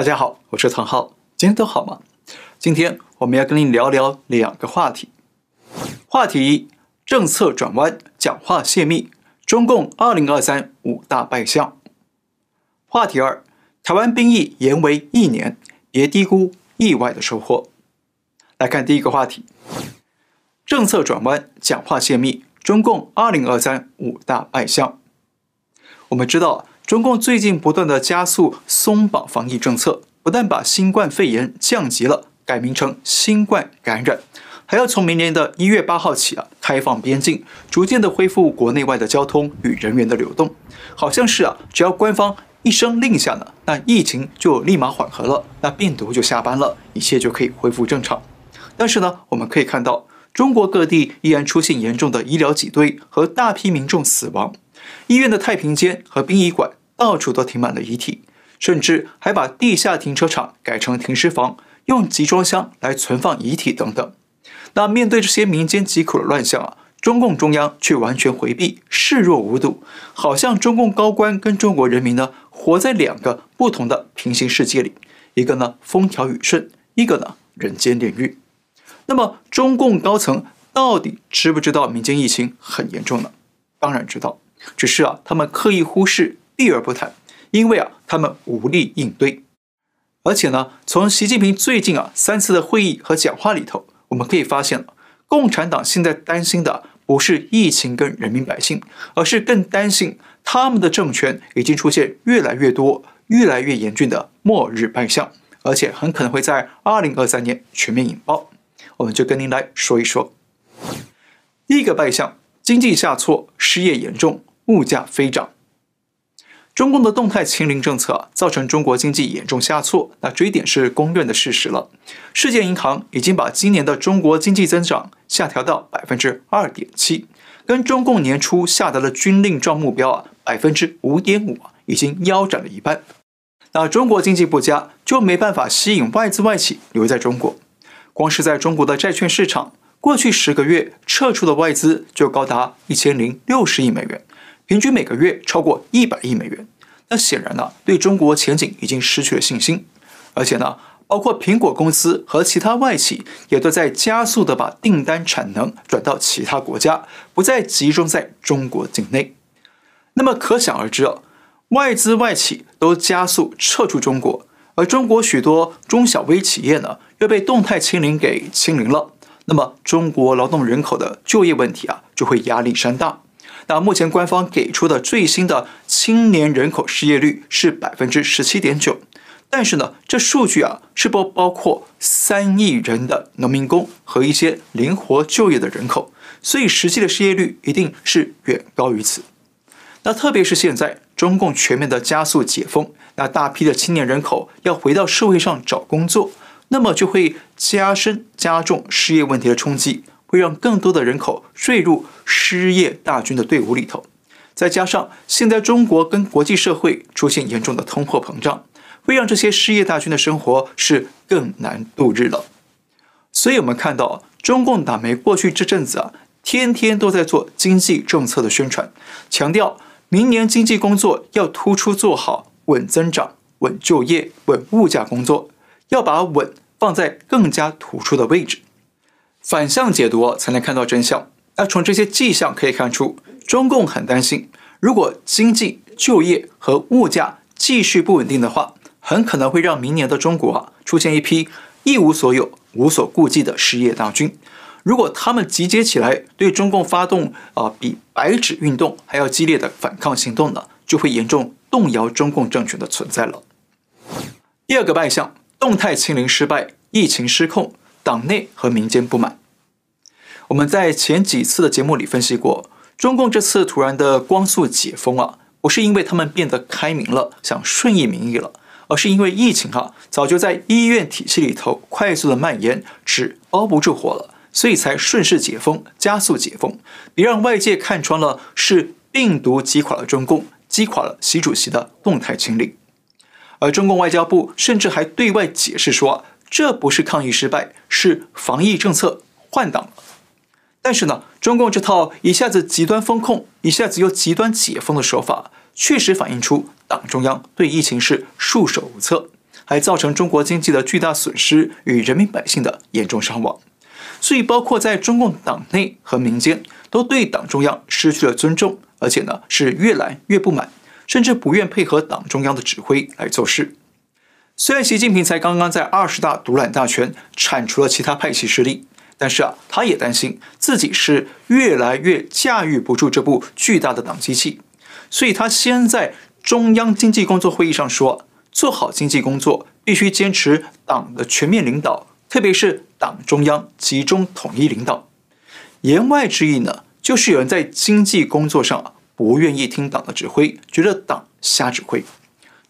大家好，我是唐浩，今天都好吗？今天我们要跟您聊聊两个话题。话题一：政策转弯，讲话泄密，中共二零二三五大败相。话题二：台湾兵役延为一年，别低估意外的收获。来看第一个话题：政策转弯，讲话泄密，中共二零二三五大败相。我们知道。中共最近不断的加速松绑防疫政策，不但把新冠肺炎降级了，改名成新冠感染，还要从明年的一月八号起啊，开放边境，逐渐的恢复国内外的交通与人员的流动。好像是啊，只要官方一声令下呢，那疫情就立马缓和了，那病毒就下班了，一切就可以恢复正常。但是呢，我们可以看到，中国各地依然出现严重的医疗挤兑和大批民众死亡，医院的太平间和殡仪馆。到处都停满了遗体，甚至还把地下停车场改成停尸房，用集装箱来存放遗体等等。那面对这些民间疾苦的乱象啊，中共中央却完全回避，视若无睹，好像中共高官跟中国人民呢，活在两个不同的平行世界里，一个呢风调雨顺，一个呢人间炼狱。那么中共高层到底知不知道民间疫情很严重呢？当然知道，只是啊，他们刻意忽视。避而不谈，因为啊，他们无力应对。而且呢，从习近平最近啊三次的会议和讲话里头，我们可以发现，共产党现在担心的不是疫情跟人民百姓，而是更担心他们的政权已经出现越来越多、越来越严峻的末日败相，而且很可能会在二零二三年全面引爆。我们就跟您来说一说。第一个败相，经济下挫，失业严重，物价飞涨。中共的动态清零政策，造成中国经济严重下挫，那这一点是公认的事实了。世界银行已经把今年的中国经济增长下调到百分之二点七，跟中共年初下达的军令状目标啊百分之五点五，已经腰斩了一半。那中国经济不佳，就没办法吸引外资外企留在中国。光是在中国的债券市场，过去十个月撤出的外资就高达一千零六十亿美元。平均每个月超过一百亿美元，那显然呢，对中国前景已经失去了信心。而且呢，包括苹果公司和其他外企也都在加速的把订单产能转到其他国家，不再集中在中国境内。那么可想而知啊，外资外企都加速撤出中国，而中国许多中小微企业呢，又被动态清零给清零了。那么中国劳动人口的就业问题啊，就会压力山大。那目前官方给出的最新的青年人口失业率是百分之十七点九，但是呢，这数据啊是不包括三亿人的农民工和一些灵活就业的人口，所以实际的失业率一定是远高于此。那特别是现在中共全面的加速解封，那大批的青年人口要回到社会上找工作，那么就会加深加重失业问题的冲击。会让更多的人口坠入失业大军的队伍里头，再加上现在中国跟国际社会出现严重的通货膨胀，会让这些失业大军的生活是更难度日了。所以，我们看到中共党媒过去这阵子啊，天天都在做经济政策的宣传，强调明年经济工作要突出做好稳增长、稳就业、稳物价工作，要把稳放在更加突出的位置。反向解读才能看到真相。那从这些迹象可以看出，中共很担心，如果经济、就业和物价继续不稳定的话，很可能会让明年的中国啊出现一批一无所有、无所顾忌的失业大军。如果他们集结起来对中共发动啊比白纸运动还要激烈的反抗行动呢，就会严重动摇中共政权的存在了。第二个败相，动态清零失败，疫情失控。党内和民间不满。我们在前几次的节目里分析过，中共这次突然的光速解封啊，不是因为他们变得开明了，想顺应民意了，而是因为疫情哈、啊、早就在医院体系里头快速的蔓延，纸包不住火了，所以才顺势解封，加速解封，别让外界看穿了是病毒击垮了中共，击垮了习主席的动态清零。而中共外交部甚至还对外解释说。这不是抗疫失败，是防疫政策换挡了。但是呢，中共这套一下子极端封控，一下子又极端解封的手法，确实反映出党中央对疫情是束手无策，还造成中国经济的巨大损失与人民百姓的严重伤亡。所以，包括在中共党内和民间，都对党中央失去了尊重，而且呢是越来越不满，甚至不愿配合党中央的指挥来做事。虽然习近平才刚刚在二十大独揽大权，铲除了其他派系势力，但是啊，他也担心自己是越来越驾驭不住这部巨大的党机器，所以他先在中央经济工作会议上说，做好经济工作必须坚持党的全面领导。特别是党中央集中统一领导，言外之意呢，就是有人在经济工作上不愿意听党的指挥，觉得党瞎指挥。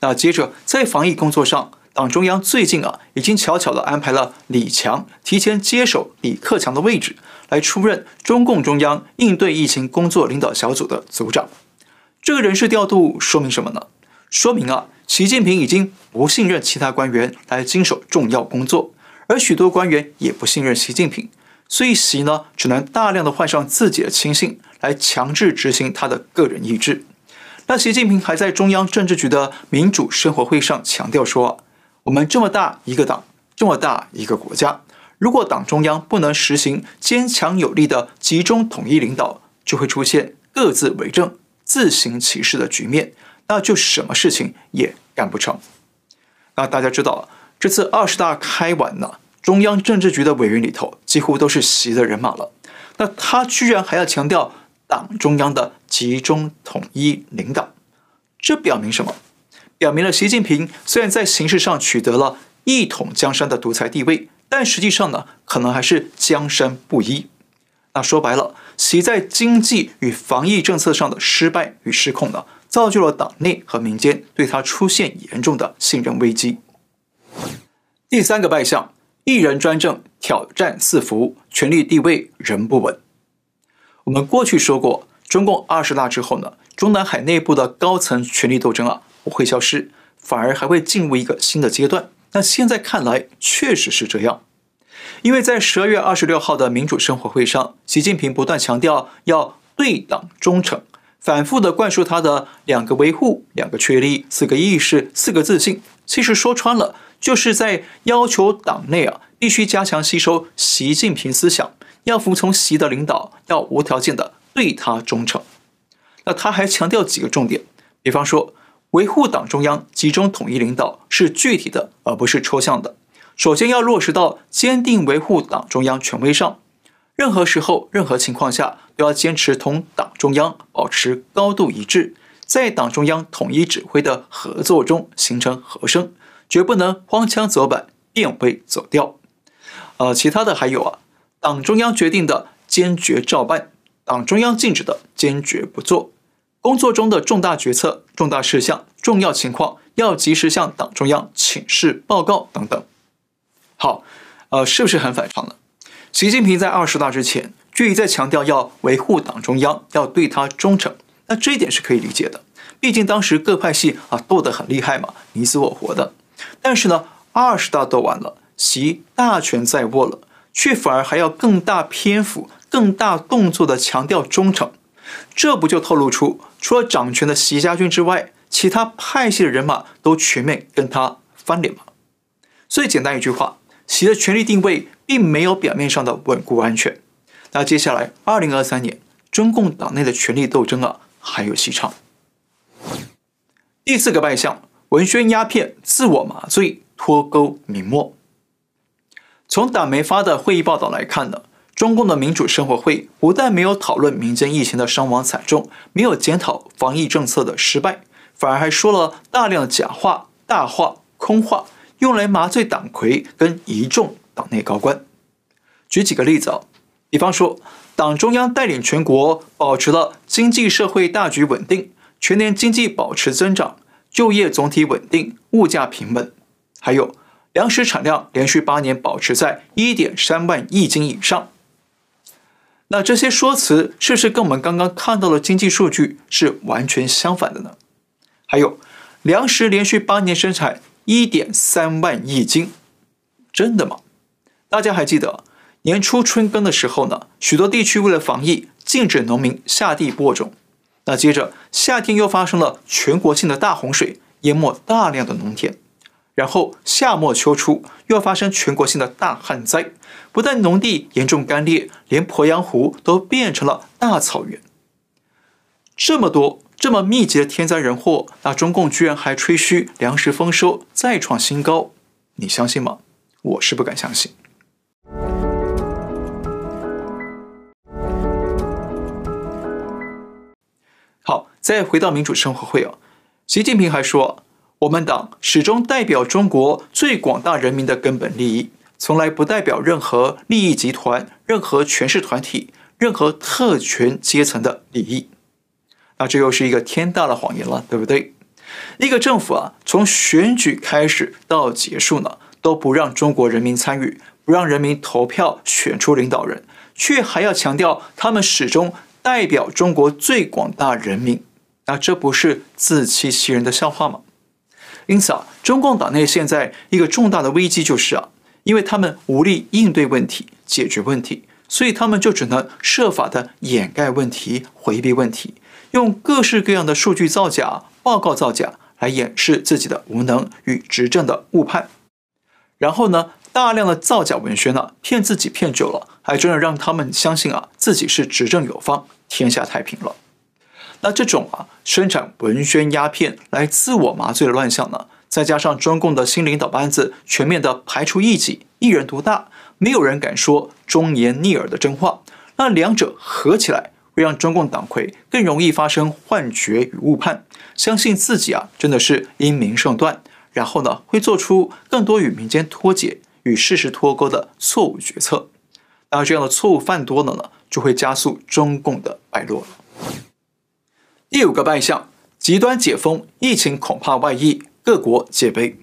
那接着在防疫工作上，党中央最近啊，已经悄悄地安排了李强提前接手李克强的位置，来出任中共中央应对疫情工作领导小组的组长。这个人事调度说明什么呢？说明啊，习近平已经不信任其他官员来经手重要工作。而许多官员也不信任习近平，所以习呢只能大量的换上自己的亲信来强制执行他的个人意志。那习近平还在中央政治局的民主生活会上强调说：“我们这么大一个党，这么大一个国家，如果党中央不能实行坚强有力的集中统一领导，就会出现各自为政、自行其是的局面，那就什么事情也干不成。”那大家知道。这次二十大开完了，中央政治局的委员里头几乎都是习的人马了。那他居然还要强调党中央的集中统一领导，这表明什么？表明了习近平虽然在形式上取得了一统江山的独裁地位，但实际上呢，可能还是江山不一。那说白了，习在经济与防疫政策上的失败与失控呢，造就了党内和民间对他出现严重的信任危机。第三个败相，一人专政，挑战四伏，权力地位仍不稳。我们过去说过，中共二十大之后呢，中南海内部的高层权力斗争啊不会消失，反而还会进入一个新的阶段。那现在看来确实是这样，因为在十二月二十六号的民主生活会上，习近平不断强调要对党忠诚，反复的灌输他的两个维护、两个确立、四个意识、四个自信。其实说穿了。就是在要求党内啊，必须加强吸收习近平思想，要服从习的领导，要无条件的对他忠诚。那他还强调几个重点，比方说，维护党中央集中统一领导是具体的，而不是抽象的。首先要落实到坚定维护党中央权威上，任何时候、任何情况下都要坚持同党中央保持高度一致，在党中央统一指挥的合作中形成和声。绝不能荒腔走板、变味走调。呃，其他的还有啊，党中央决定的坚决照办，党中央禁止的坚决不做。工作中的重大决策、重大事项、重要情况要及时向党中央请示报告等等。好，呃，是不是很反常呢？习近平在二十大之前就一再强调要维护党中央，要对他忠诚，那这一点是可以理解的。毕竟当时各派系啊斗得很厉害嘛，你死我活的。但是呢，二十大斗完了，习大权在握了，却反而还要更大篇幅、更大动作的强调忠诚，这不就透露出除了掌权的习家军之外，其他派系的人马都全面跟他翻脸了？所以简单一句话，习的权力定位并没有表面上的稳固安全。那接下来，二零二三年中共党内的权力斗争啊，还有戏唱。第四个败相。文宣鸦片，自我麻醉，脱钩明末。从党媒发的会议报道来看呢，中共的民主生活会不但没有讨论民间疫情的伤亡惨重，没有检讨防疫政策的失败，反而还说了大量假话、大话、空话，用来麻醉党魁跟一众党内高官。举几个例子啊，比方说，党中央带领全国保持了经济社会大局稳定，全年经济保持增长。就业总体稳定，物价平稳，还有粮食产量连续八年保持在一点三万亿斤以上。那这些说辞是不是跟我们刚刚看到的经济数据是完全相反的呢？还有，粮食连续八年生产一点三万亿斤，真的吗？大家还记得年初春耕的时候呢？许多地区为了防疫，禁止农民下地播种。那接着夏天又发生了全国性的大洪水，淹没大量的农田，然后夏末秋初又要发生全国性的大旱灾，不但农地严重干裂，连鄱阳湖都变成了大草原。这么多这么密集的天灾人祸，那中共居然还吹嘘粮食丰收再创新高，你相信吗？我是不敢相信。好，再回到民主生活会啊，习近平还说，我们党始终代表中国最广大人民的根本利益，从来不代表任何利益集团、任何权势团体、任何特权阶层的利益。那这又是一个天大的谎言了，对不对？一个政府啊，从选举开始到结束呢，都不让中国人民参与，不让人民投票选出领导人，却还要强调他们始终代表中国最广大人民，那这不是自欺欺人的笑话吗？因此啊，中共党内现在一个重大的危机就是啊，因为他们无力应对问题、解决问题，所以他们就只能设法的掩盖问题、回避问题。用各式各样的数据造假、报告造假来掩饰自己的无能与执政的误判，然后呢，大量的造假文宣呢，骗自己骗久了，还真的让他们相信啊，自己是执政有方，天下太平了。那这种啊，生产文宣鸦片来自我麻醉的乱象呢，再加上中共的新领导班子全面的排除异己、一人独大，没有人敢说忠言逆耳的真话，那两者合起来。会让中共党魁更容易发生幻觉与误判，相信自己啊真的是英明胜断，然后呢会做出更多与民间脱节、与事实脱钩的错误决策。那这样的错误犯多了呢，就会加速中共的败落了。第五个败象，极端解封，疫情恐怕外溢，各国戒备。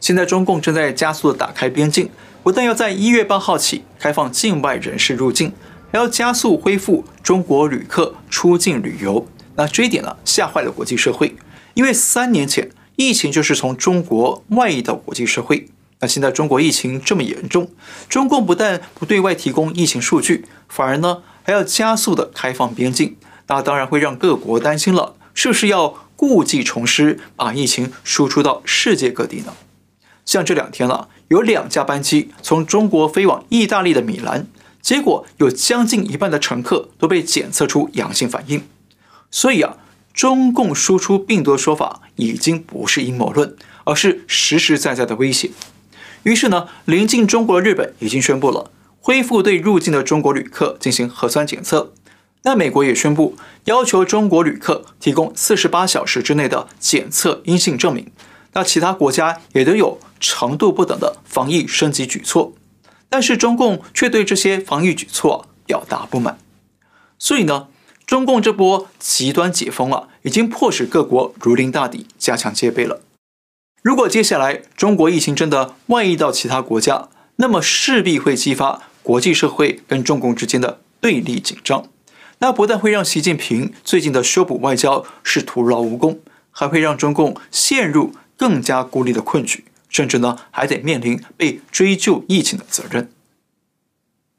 现在中共正在加速的打开边境，不但要在一月八号起开放境外人士入境。还要加速恢复中国旅客出境旅游，那这一点呢，吓坏了国际社会。因为三年前疫情就是从中国外溢到国际社会，那现在中国疫情这么严重，中共不但不对外提供疫情数据，反而呢还要加速的开放边境，那当然会让各国担心了，是不是要故技重施，把疫情输出到世界各地呢？像这两天了，有两架班机从中国飞往意大利的米兰。结果有将近一半的乘客都被检测出阳性反应，所以啊，中共输出病毒的说法已经不是阴谋论，而是实实在在的威胁。于是呢，临近中国的日本已经宣布了恢复对入境的中国旅客进行核酸检测。那美国也宣布要求中国旅客提供四十八小时之内的检测阴性证明。那其他国家也都有程度不等的防疫升级举措。但是中共却对这些防疫举措表达不满，所以呢，中共这波极端解封啊，已经迫使各国如临大敌，加强戒备了。如果接下来中国疫情真的外溢到其他国家，那么势必会激发国际社会跟中共之间的对立紧张。那不但会让习近平最近的修补外交是徒劳无功，还会让中共陷入更加孤立的困局。甚至呢，还得面临被追究疫情的责任。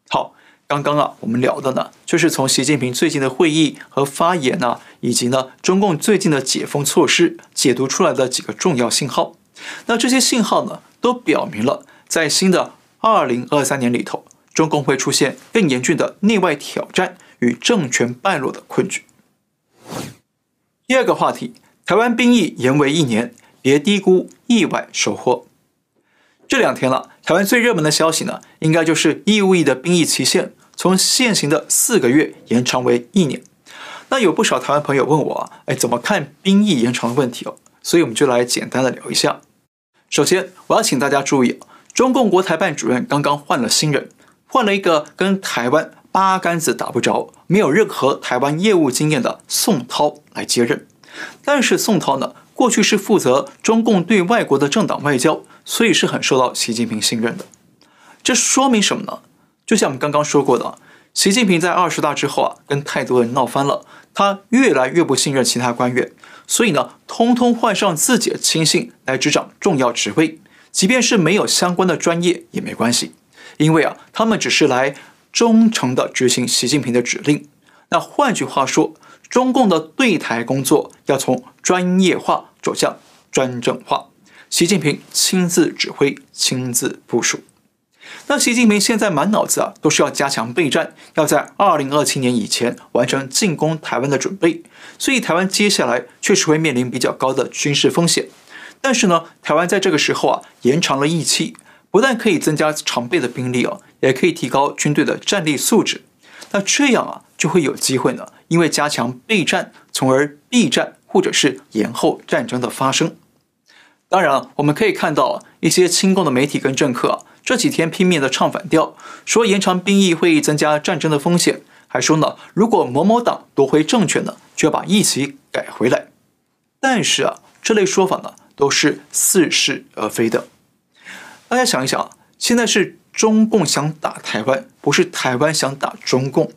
好，刚刚啊，我们聊的呢，就是从习近平最近的会议和发言呢，以及呢，中共最近的解封措施解读出来的几个重要信号。那这些信号呢，都表明了在新的二零二三年里头，中共会出现更严峻的内外挑战与政权败落的困局。第二个话题，台湾兵役延为一年。别低估意外收获。这两天了，台湾最热门的消息呢，应该就是义务役的兵役期限从现行的四个月延长为一年。那有不少台湾朋友问我啊，哎，怎么看兵役延长的问题哦？所以我们就来简单的聊一下。首先，我要请大家注意，中共国台办主任刚刚换了新人，换了一个跟台湾八竿子打不着、没有任何台湾业务经验的宋涛来接任。但是宋涛呢，过去是负责中共对外国的政党外交，所以是很受到习近平信任的。这说明什么呢？就像我们刚刚说过的，习近平在二十大之后啊，跟太多人闹翻了，他越来越不信任其他官员，所以呢，通通换上自己的亲信来执掌重要职位，即便是没有相关的专业也没关系，因为啊，他们只是来忠诚地执行习近平的指令。那换句话说，中共的对台工作要从专业化走向专政化，习近平亲自指挥、亲自部署。那习近平现在满脑子啊，都是要加强备战，要在二零二七年以前完成进攻台湾的准备。所以台湾接下来确实会面临比较高的军事风险。但是呢，台湾在这个时候啊，延长了役期，不但可以增加常备的兵力哦，也可以提高军队的战力素质。那这样啊，就会有机会呢，因为加强备战，从而避战或者是延后战争的发生。当然了，我们可以看到一些亲共的媒体跟政客啊，这几天拼命的唱反调，说延长兵役会增加战争的风险，还说呢，如果某某党夺回政权呢，就要把役期改回来。但是啊，这类说法呢，都是似是而非的。大家想一想，现在是中共想打台湾，不是台湾想打中共。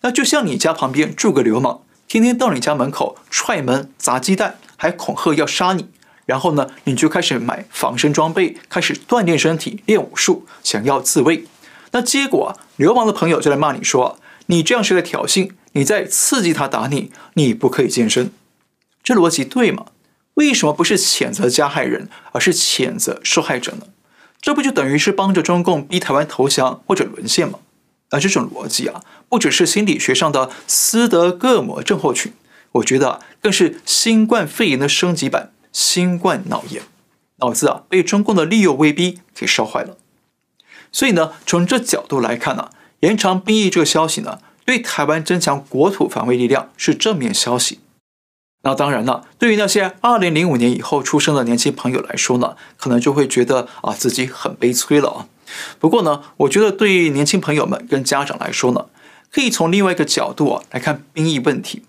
那就像你家旁边住个流氓，天天到你家门口踹门砸鸡蛋，还恐吓要杀你。然后呢，你就开始买防身装备，开始锻炼身体，练武术，想要自卫。那结果啊，流氓的朋友就来骂你说：“你这样是在挑衅，你在刺激他打你，你不可以健身。”这逻辑对吗？为什么不是谴责加害人，而是谴责受害者呢？这不就等于是帮着中共逼台湾投降或者沦陷吗？而这种逻辑啊，不只是心理学上的斯德哥尔摩症候群，我觉得更是新冠肺炎的升级版。新冠脑炎，脑子啊被中共的利诱威逼给烧坏了。所以呢，从这角度来看呢、延长兵役这个消息呢，对台湾增强国土防卫力量是正面消息。那当然了，对于那些二零零五年以后出生的年轻朋友来说呢，可能就会觉得啊自己很悲催了啊。不过呢，我觉得对于年轻朋友们跟家长来说呢，可以从另外一个角度啊来看兵役问题，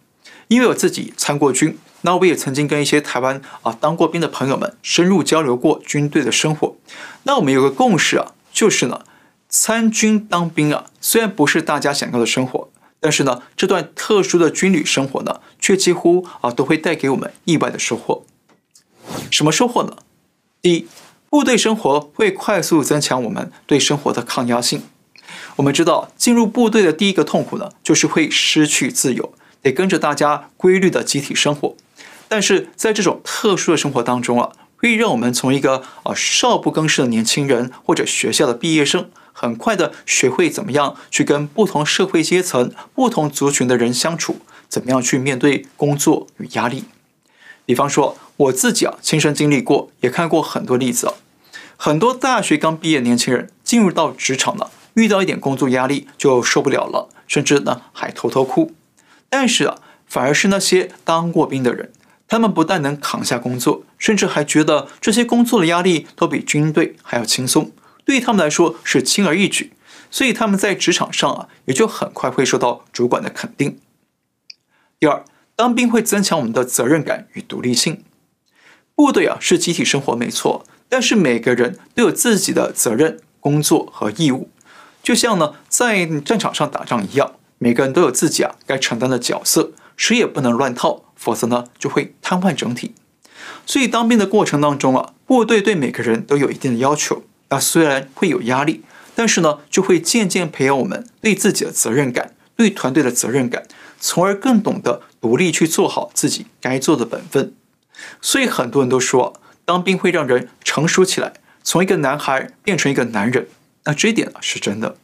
因为我自己参过军。那我也曾经跟一些台湾啊当过兵的朋友们深入交流过军队的生活。那我们有个共识啊，就是呢，参军当兵啊，虽然不是大家想要的生活，但是呢，这段特殊的军旅生活呢，却几乎啊都会带给我们意外的收获。什么收获呢？第一，部队生活会快速增强我们对生活的抗压性。我们知道，进入部队的第一个痛苦呢，就是会失去自由，得跟着大家规律的集体生活。但是在这种特殊的生活当中啊，会让我们从一个啊少不更事的年轻人或者学校的毕业生，很快的学会怎么样去跟不同社会阶层、不同族群的人相处，怎么样去面对工作与压力。比方说我自己啊，亲身经历过，也看过很多例子啊。很多大学刚毕业年轻人进入到职场呢，遇到一点工作压力就受不了了，甚至呢还偷偷哭。但是啊，反而是那些当过兵的人。他们不但能扛下工作，甚至还觉得这些工作的压力都比军队还要轻松，对他们来说是轻而易举，所以他们在职场上啊，也就很快会受到主管的肯定。第二，当兵会增强我们的责任感与独立性。部队啊是集体生活没错，但是每个人都有自己的责任、工作和义务，就像呢在战场上打仗一样，每个人都有自己啊该承担的角色，谁也不能乱套。否则呢，就会瘫痪整体。所以当兵的过程当中啊，部队对每个人都有一定的要求。那虽然会有压力，但是呢，就会渐渐培养我们对自己的责任感，对团队的责任感，从而更懂得独立去做好自己该做的本分。所以很多人都说，当兵会让人成熟起来，从一个男孩变成一个男人。那这一点呢是真的。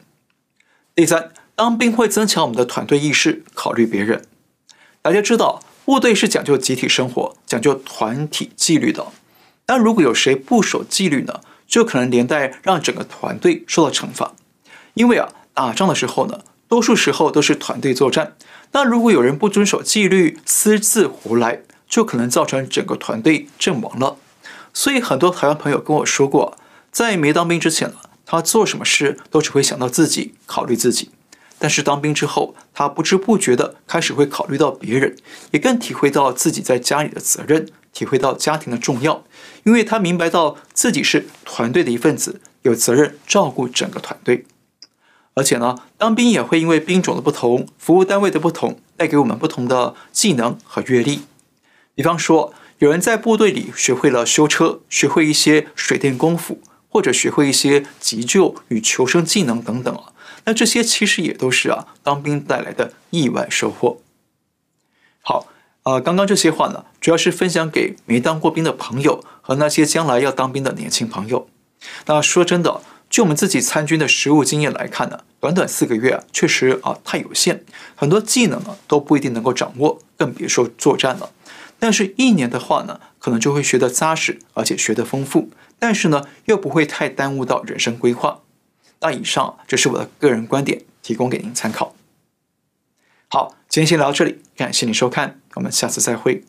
第三，当兵会增强我们的团队意识，考虑别人。大家知道。部队是讲究集体生活、讲究团体纪律的。但如果有谁不守纪律呢，就可能连带让整个团队受到惩罚。因为啊，打仗的时候呢，多数时候都是团队作战。那如果有人不遵守纪律、私自胡来，就可能造成整个团队阵亡了。所以很多台湾朋友跟我说过，在没当兵之前呢，他做什么事都只会想到自己，考虑自己。但是当兵之后，他不知不觉地开始会考虑到别人，也更体会到自己在家里的责任，体会到家庭的重要，因为他明白到自己是团队的一份子，有责任照顾整个团队。而且呢，当兵也会因为兵种的不同、服务单位的不同，带给我们不同的技能和阅历。比方说，有人在部队里学会了修车，学会一些水电功夫，或者学会一些急救与求生技能等等啊。那这些其实也都是啊，当兵带来的意外收获。好，呃，刚刚这些话呢，主要是分享给没当过兵的朋友和那些将来要当兵的年轻朋友。那说真的，就我们自己参军的实务经验来看呢，短短四个月啊，确实啊太有限，很多技能呢都不一定能够掌握，更别说作战了。但是，一年的话呢，可能就会学得扎实，而且学得丰富，但是呢，又不会太耽误到人生规划。那以上这是我的个人观点，提供给您参考。好，今天先聊到这里，感谢您收看，我们下次再会。